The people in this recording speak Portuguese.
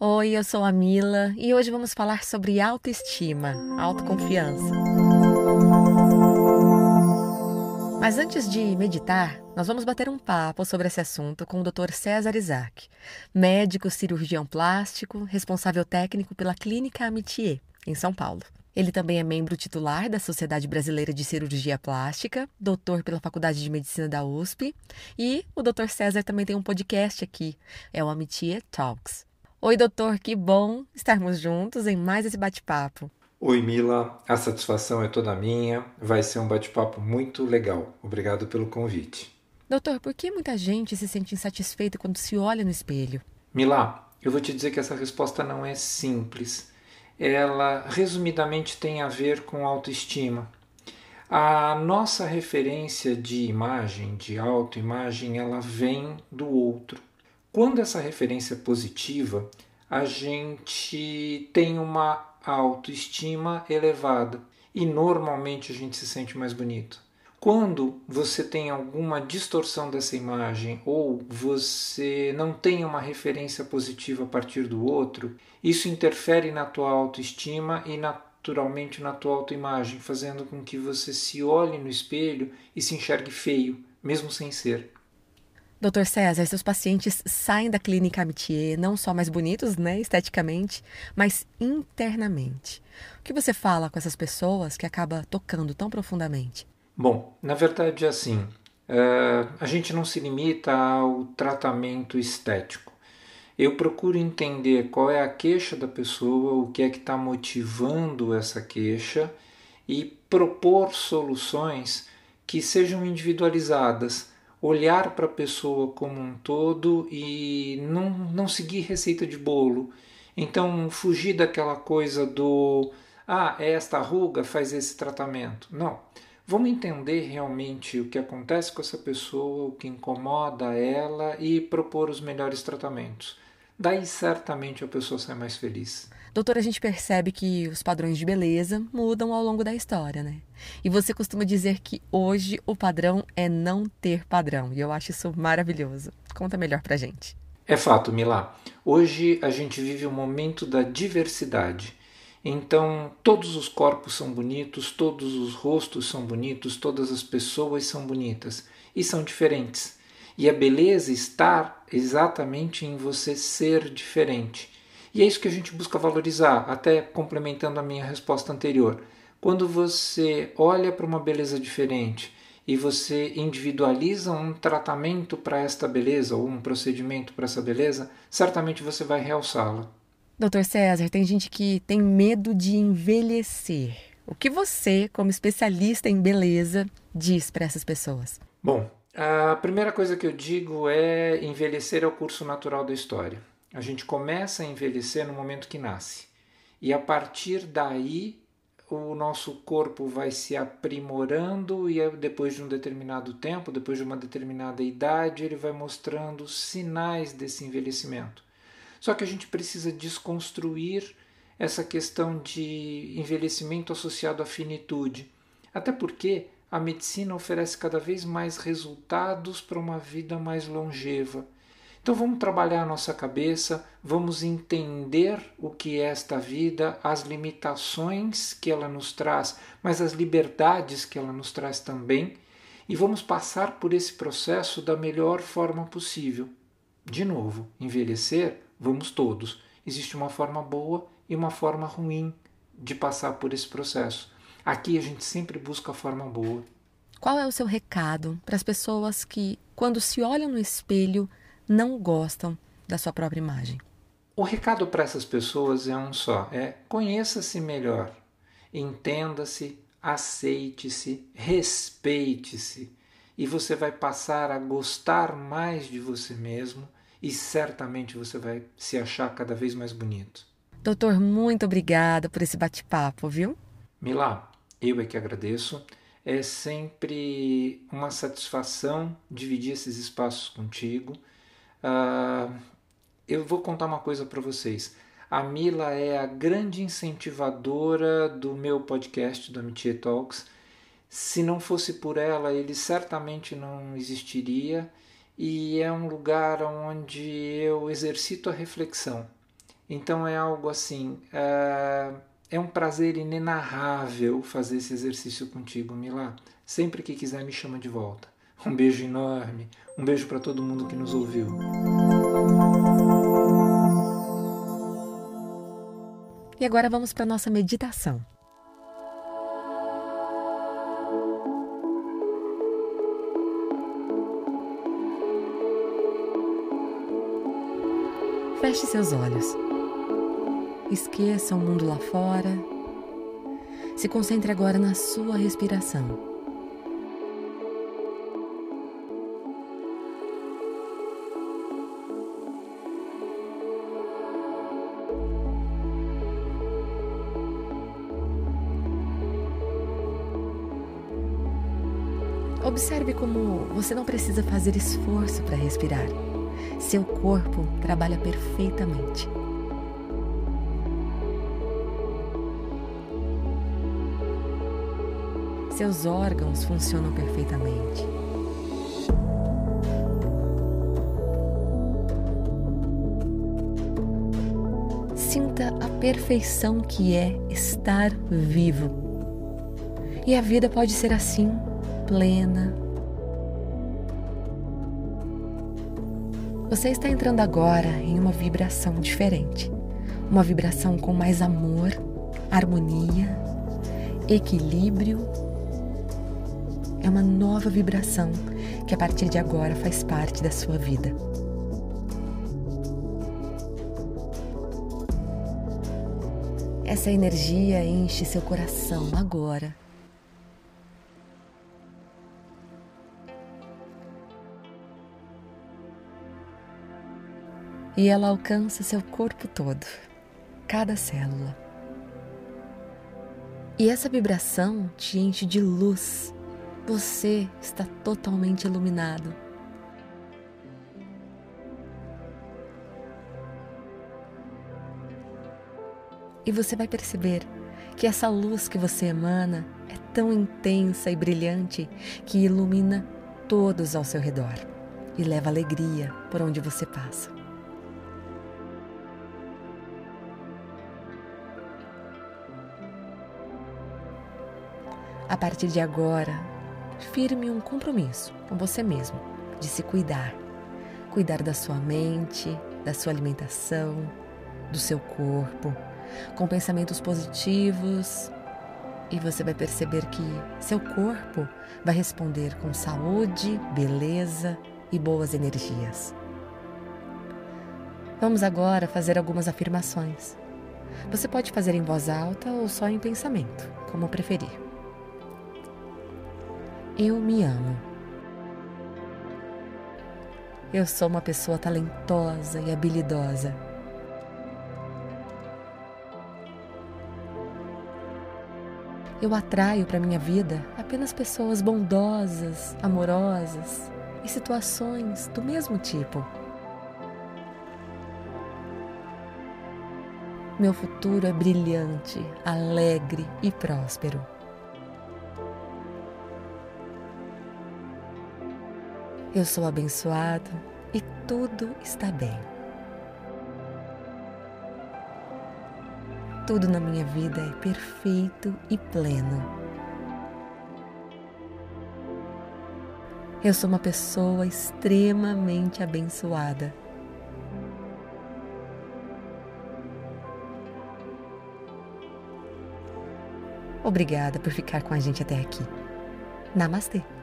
Oi, eu sou a Mila e hoje vamos falar sobre autoestima, autoconfiança. Mas antes de meditar, nós vamos bater um papo sobre esse assunto com o Dr. César Isaac, médico cirurgião plástico, responsável técnico pela Clínica Amitié, em São Paulo. Ele também é membro titular da Sociedade Brasileira de Cirurgia Plástica, doutor pela Faculdade de Medicina da USP, e o Dr. César também tem um podcast aqui, é o Amitié Talks. Oi, doutor, que bom estarmos juntos em mais esse bate-papo. Oi, Mila, a satisfação é toda minha. Vai ser um bate-papo muito legal. Obrigado pelo convite. Doutor, por que muita gente se sente insatisfeita quando se olha no espelho? Mila, eu vou te dizer que essa resposta não é simples. Ela, resumidamente, tem a ver com autoestima. A nossa referência de imagem, de autoimagem, ela vem do outro. Quando essa referência é positiva, a gente tem uma autoestima elevada e normalmente a gente se sente mais bonito. Quando você tem alguma distorção dessa imagem ou você não tem uma referência positiva a partir do outro, isso interfere na tua autoestima e naturalmente na tua autoimagem, fazendo com que você se olhe no espelho e se enxergue feio, mesmo sem ser. Doutor César, seus pacientes saem da clínica Amitié não só mais bonitos, né, esteticamente, mas internamente. O que você fala com essas pessoas que acaba tocando tão profundamente? Bom, na verdade é assim, uh, a gente não se limita ao tratamento estético. Eu procuro entender qual é a queixa da pessoa, o que é que está motivando essa queixa e propor soluções que sejam individualizadas olhar para a pessoa como um todo e não, não seguir receita de bolo. Então, fugir daquela coisa do ah, é esta ruga, faz esse tratamento. Não. Vamos entender realmente o que acontece com essa pessoa, o que incomoda ela e propor os melhores tratamentos. Daí certamente a pessoa sai mais feliz. Doutora, a gente percebe que os padrões de beleza mudam ao longo da história, né? E você costuma dizer que hoje o padrão é não ter padrão, e eu acho isso maravilhoso. Conta melhor pra gente. É fato, Milá. Hoje a gente vive o um momento da diversidade. Então, todos os corpos são bonitos, todos os rostos são bonitos, todas as pessoas são bonitas e são diferentes. E a beleza está exatamente em você ser diferente. E é isso que a gente busca valorizar, até complementando a minha resposta anterior. Quando você olha para uma beleza diferente e você individualiza um tratamento para esta beleza ou um procedimento para essa beleza, certamente você vai realçá-la. Doutor César, tem gente que tem medo de envelhecer. O que você, como especialista em beleza, diz para essas pessoas? Bom, a primeira coisa que eu digo é envelhecer é o curso natural da história. A gente começa a envelhecer no momento que nasce. E a partir daí, o nosso corpo vai se aprimorando e depois de um determinado tempo, depois de uma determinada idade, ele vai mostrando sinais desse envelhecimento. Só que a gente precisa desconstruir essa questão de envelhecimento associado à finitude. Até porque a medicina oferece cada vez mais resultados para uma vida mais longeva. Então vamos trabalhar a nossa cabeça, vamos entender o que é esta vida, as limitações que ela nos traz, mas as liberdades que ela nos traz também, e vamos passar por esse processo da melhor forma possível. De novo, envelhecer, vamos todos. Existe uma forma boa e uma forma ruim de passar por esse processo. Aqui a gente sempre busca a forma boa. Qual é o seu recado para as pessoas que, quando se olham no espelho, não gostam da sua própria imagem. O recado para essas pessoas é um só: é conheça-se melhor, entenda-se, aceite-se, respeite-se, e você vai passar a gostar mais de você mesmo e certamente você vai se achar cada vez mais bonito. Doutor, muito obrigada por esse bate-papo, viu? Milá, eu é que agradeço. É sempre uma satisfação dividir esses espaços contigo. Uh, eu vou contar uma coisa para vocês. A Mila é a grande incentivadora do meu podcast, do Amitié Talks. Se não fosse por ela, ele certamente não existiria. E é um lugar onde eu exercito a reflexão. Então é algo assim. É, é um prazer inenarrável fazer esse exercício contigo, Milá. Sempre que quiser, me chama de volta. Um beijo enorme. Um beijo para todo mundo que nos ouviu. E agora vamos para a nossa meditação. Feche seus olhos. Esqueça o mundo lá fora. Se concentre agora na sua respiração. Observe como você não precisa fazer esforço para respirar. Seu corpo trabalha perfeitamente. Seus órgãos funcionam perfeitamente. Sinta a perfeição que é estar vivo. E a vida pode ser assim plena. Você está entrando agora em uma vibração diferente, uma vibração com mais amor, harmonia, equilíbrio. É uma nova vibração que a partir de agora faz parte da sua vida. Essa energia enche seu coração agora e ela alcança seu corpo todo, cada célula. E essa vibração te enche de luz. Você está totalmente iluminado. E você vai perceber que essa luz que você emana é tão intensa e brilhante que ilumina todos ao seu redor e leva alegria por onde você passa. A partir de agora, firme um compromisso com você mesmo de se cuidar. Cuidar da sua mente, da sua alimentação, do seu corpo, com pensamentos positivos. E você vai perceber que seu corpo vai responder com saúde, beleza e boas energias. Vamos agora fazer algumas afirmações. Você pode fazer em voz alta ou só em pensamento, como preferir. Eu me amo. Eu sou uma pessoa talentosa e habilidosa. Eu atraio para minha vida apenas pessoas bondosas, amorosas e situações do mesmo tipo. Meu futuro é brilhante, alegre e próspero. Eu sou abençoado e tudo está bem. Tudo na minha vida é perfeito e pleno. Eu sou uma pessoa extremamente abençoada. Obrigada por ficar com a gente até aqui. Namastê!